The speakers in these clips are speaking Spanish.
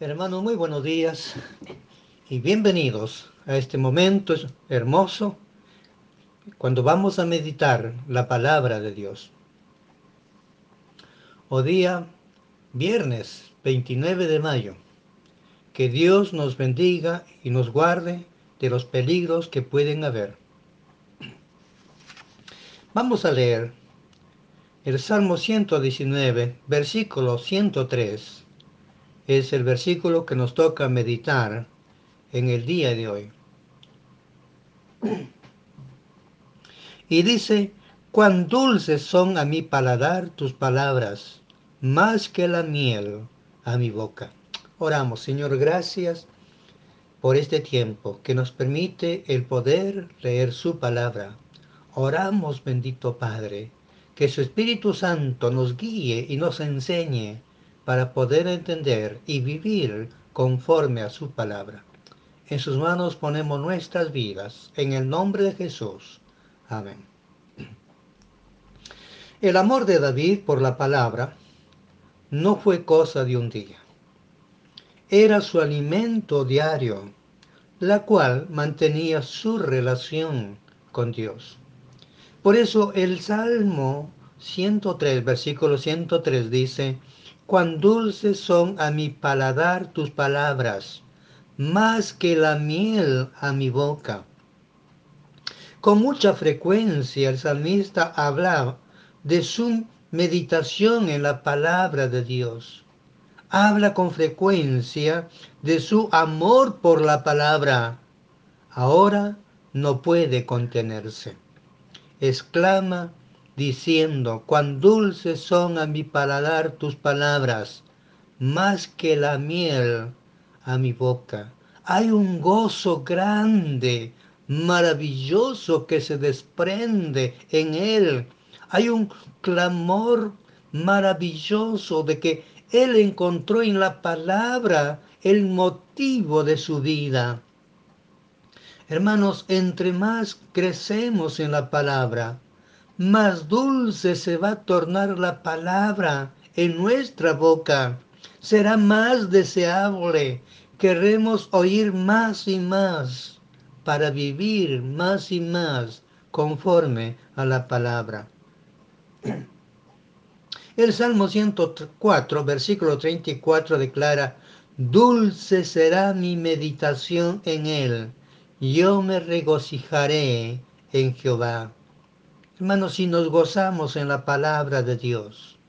Hermanos, muy buenos días y bienvenidos a este momento hermoso cuando vamos a meditar la palabra de Dios. O día viernes 29 de mayo. Que Dios nos bendiga y nos guarde de los peligros que pueden haber. Vamos a leer el Salmo 119, versículo 103 es el versículo que nos toca meditar en el día de hoy. Y dice, cuán dulces son a mi paladar tus palabras, más que la miel a mi boca. Oramos, Señor, gracias por este tiempo que nos permite el poder leer su palabra. Oramos, bendito Padre, que su Espíritu Santo nos guíe y nos enseñe para poder entender y vivir conforme a su palabra. En sus manos ponemos nuestras vidas, en el nombre de Jesús. Amén. El amor de David por la palabra no fue cosa de un día. Era su alimento diario, la cual mantenía su relación con Dios. Por eso el Salmo 103, versículo 103 dice, cuán dulces son a mi paladar tus palabras, más que la miel a mi boca. Con mucha frecuencia el salmista habla de su meditación en la palabra de Dios. Habla con frecuencia de su amor por la palabra. Ahora no puede contenerse. Exclama diciendo, cuán dulces son a mi paladar tus palabras, más que la miel a mi boca. Hay un gozo grande, maravilloso que se desprende en él. Hay un clamor maravilloso de que él encontró en la palabra el motivo de su vida. Hermanos, entre más crecemos en la palabra, más dulce se va a tornar la palabra en nuestra boca. Será más deseable. Queremos oír más y más para vivir más y más conforme a la palabra. El Salmo 104, versículo 34 declara, Dulce será mi meditación en él, yo me regocijaré en Jehová. Hermanos, si nos gozamos en la palabra de Dios,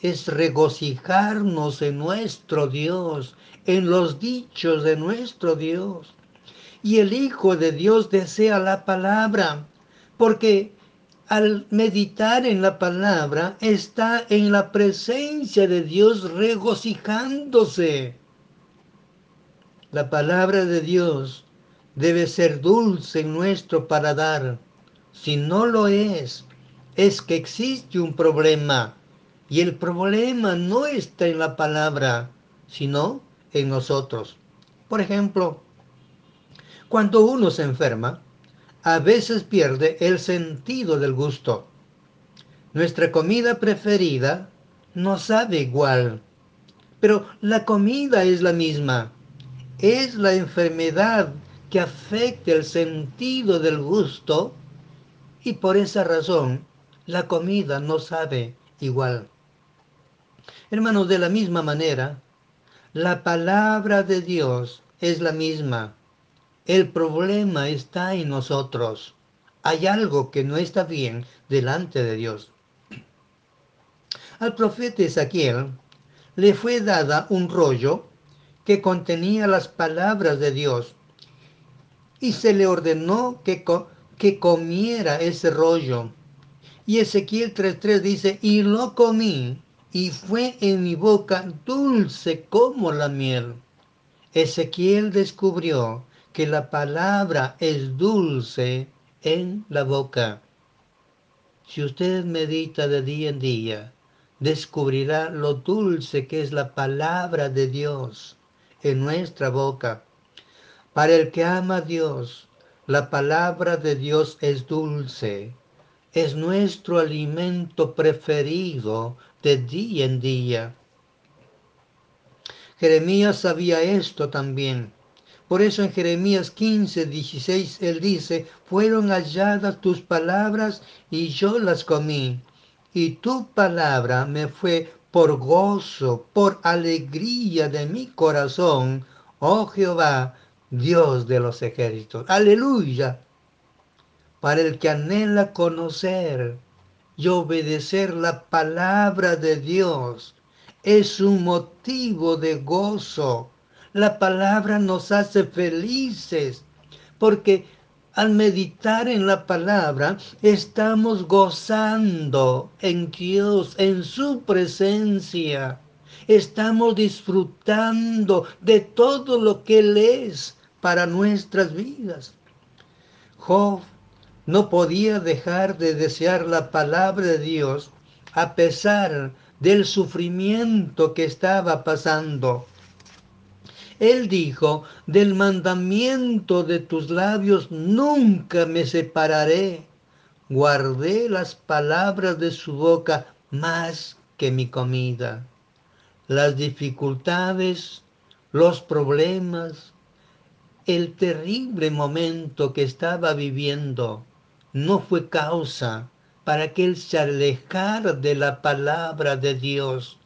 es regocijarnos en nuestro Dios, en los dichos de nuestro Dios. Y el Hijo de Dios desea la palabra, porque al meditar en la palabra está en la presencia de Dios regocijándose. La palabra de Dios debe ser dulce en nuestro paladar si no lo es, es que existe un problema. Y el problema no está en la palabra, sino en nosotros. Por ejemplo, cuando uno se enferma, a veces pierde el sentido del gusto. Nuestra comida preferida no sabe igual, pero la comida es la misma. Es la enfermedad que afecta el sentido del gusto y por esa razón la comida no sabe igual. Hermanos, de la misma manera, la palabra de Dios es la misma. El problema está en nosotros. Hay algo que no está bien delante de Dios. Al profeta Ezequiel le fue dada un rollo que contenía las palabras de Dios y se le ordenó que, que comiera ese rollo. Y Ezequiel 3.3 dice, y lo comí, y fue en mi boca dulce como la miel. Ezequiel descubrió que la palabra es dulce en la boca. Si usted medita de día en día, descubrirá lo dulce que es la palabra de Dios en nuestra boca. Para el que ama a Dios, la palabra de Dios es dulce, es nuestro alimento preferido de día en día. Jeremías sabía esto también. Por eso en Jeremías 15, 16, él dice, fueron halladas tus palabras y yo las comí. Y tu palabra me fue por gozo, por alegría de mi corazón, oh Jehová, Dios de los ejércitos. Aleluya. Para el que anhela conocer y obedecer la palabra de Dios, es un motivo de gozo. La palabra nos hace felices porque al meditar en la palabra estamos gozando en Dios, en su presencia. Estamos disfrutando de todo lo que Él es para nuestras vidas. Job no podía dejar de desear la palabra de Dios a pesar del sufrimiento que estaba pasando. Él dijo, del mandamiento de tus labios nunca me separaré. Guardé las palabras de su boca más que mi comida. Las dificultades, los problemas, el terrible momento que estaba viviendo no fue causa para que él se alejara de la palabra de Dios,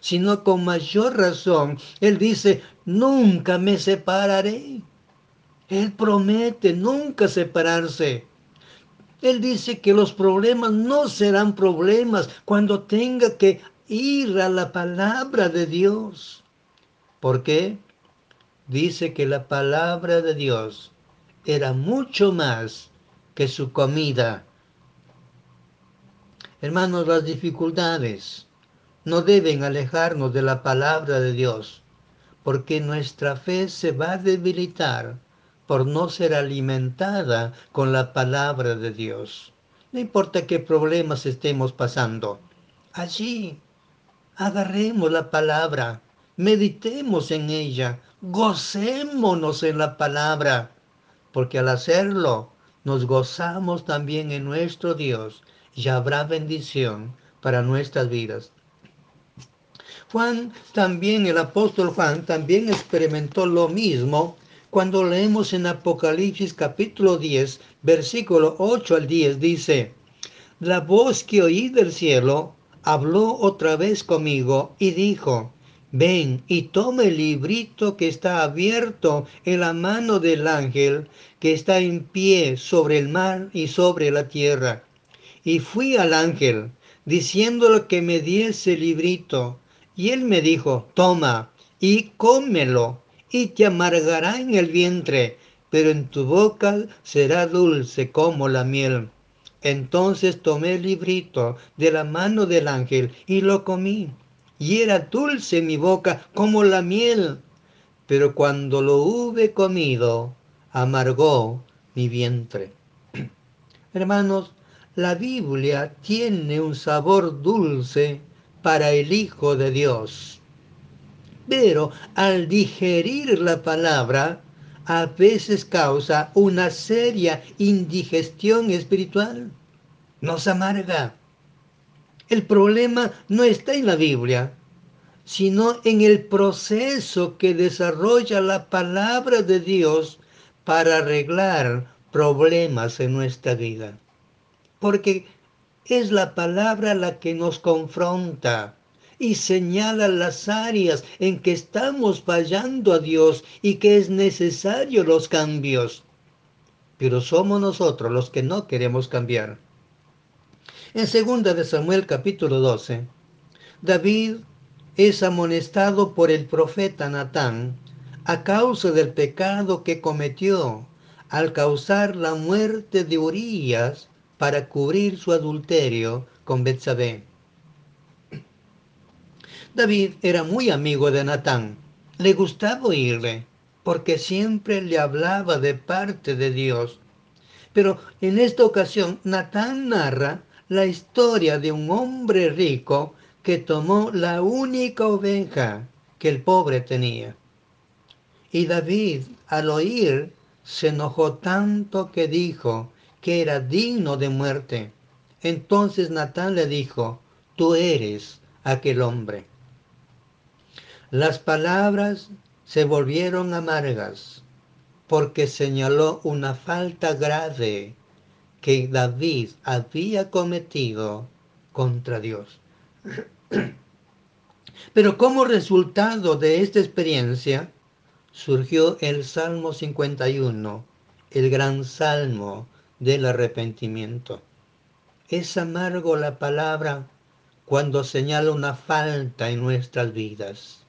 sino con mayor razón, él dice, nunca me separaré. Él promete nunca separarse. Él dice que los problemas no serán problemas cuando tenga que ir a la palabra de Dios. ¿Por qué? Dice que la palabra de Dios era mucho más que su comida Hermanos, las dificultades no deben alejarnos de la palabra de Dios, porque nuestra fe se va a debilitar por no ser alimentada con la palabra de Dios. No importa qué problemas estemos pasando, allí agarremos la palabra, meditemos en ella, gocémonos en la palabra, porque al hacerlo nos gozamos también en nuestro Dios y habrá bendición para nuestras vidas. Juan también, el apóstol Juan también experimentó lo mismo cuando leemos en Apocalipsis capítulo 10, versículo 8 al 10, dice, la voz que oí del cielo habló otra vez conmigo y dijo, ven y toma el librito que está abierto en la mano del ángel que está en pie sobre el mar y sobre la tierra. Y fui al ángel, diciéndole que me diese el librito. Y él me dijo, toma y cómelo, y te amargará en el vientre, pero en tu boca será dulce como la miel. Entonces tomé el librito de la mano del ángel y lo comí. Y era dulce mi boca como la miel. Pero cuando lo hube comido, amargó mi vientre. Hermanos, la Biblia tiene un sabor dulce para el Hijo de Dios. Pero al digerir la palabra, a veces causa una seria indigestión espiritual. Nos amarga. El problema no está en la Biblia, sino en el proceso que desarrolla la palabra de Dios para arreglar problemas en nuestra vida porque es la palabra la que nos confronta y señala las áreas en que estamos fallando a Dios y que es necesario los cambios. Pero somos nosotros los que no queremos cambiar. En 2 de Samuel capítulo 12, David es amonestado por el profeta Natán a causa del pecado que cometió al causar la muerte de Urias para cubrir su adulterio con Betsabé. David era muy amigo de Natán. Le gustaba oírle, porque siempre le hablaba de parte de Dios. Pero en esta ocasión, Natán narra la historia de un hombre rico que tomó la única oveja que el pobre tenía. Y David, al oír, se enojó tanto que dijo, que era digno de muerte. Entonces Natán le dijo, tú eres aquel hombre. Las palabras se volvieron amargas porque señaló una falta grave que David había cometido contra Dios. Pero como resultado de esta experiencia surgió el Salmo 51, el gran salmo del arrepentimiento. Es amargo la palabra cuando señala una falta en nuestras vidas,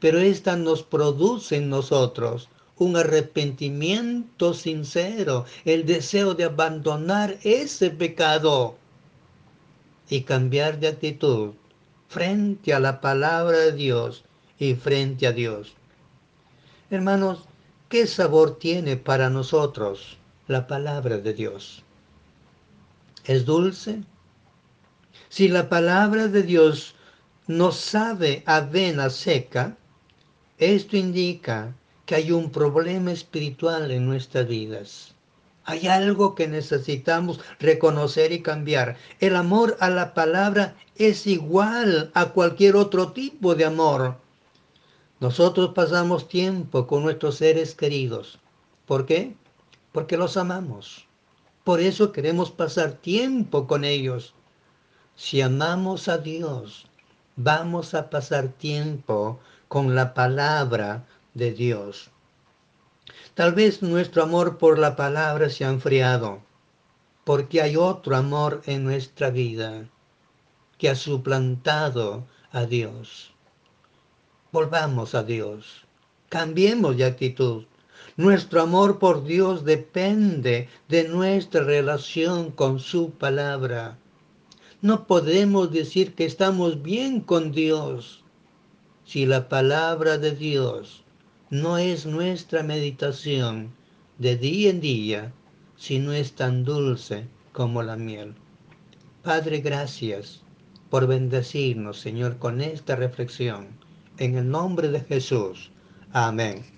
pero esta nos produce en nosotros un arrepentimiento sincero, el deseo de abandonar ese pecado y cambiar de actitud frente a la palabra de Dios y frente a Dios. Hermanos, ¿qué sabor tiene para nosotros la palabra de Dios? ¿Es dulce? Si la palabra de Dios no sabe avena seca, esto indica que hay un problema espiritual en nuestras vidas. Hay algo que necesitamos reconocer y cambiar. El amor a la palabra es igual a cualquier otro tipo de amor. Nosotros pasamos tiempo con nuestros seres queridos. ¿Por qué? Porque los amamos. Por eso queremos pasar tiempo con ellos. Si amamos a Dios, vamos a pasar tiempo con la palabra de Dios. Tal vez nuestro amor por la palabra se ha enfriado, porque hay otro amor en nuestra vida que ha suplantado a Dios. Volvamos a Dios, cambiemos de actitud. Nuestro amor por Dios depende de nuestra relación con su palabra. No podemos decir que estamos bien con Dios si la palabra de Dios no es nuestra meditación de día en día, sino es tan dulce como la miel. Padre, gracias por bendecirnos, Señor, con esta reflexión. En el nombre de Jesús. Amén.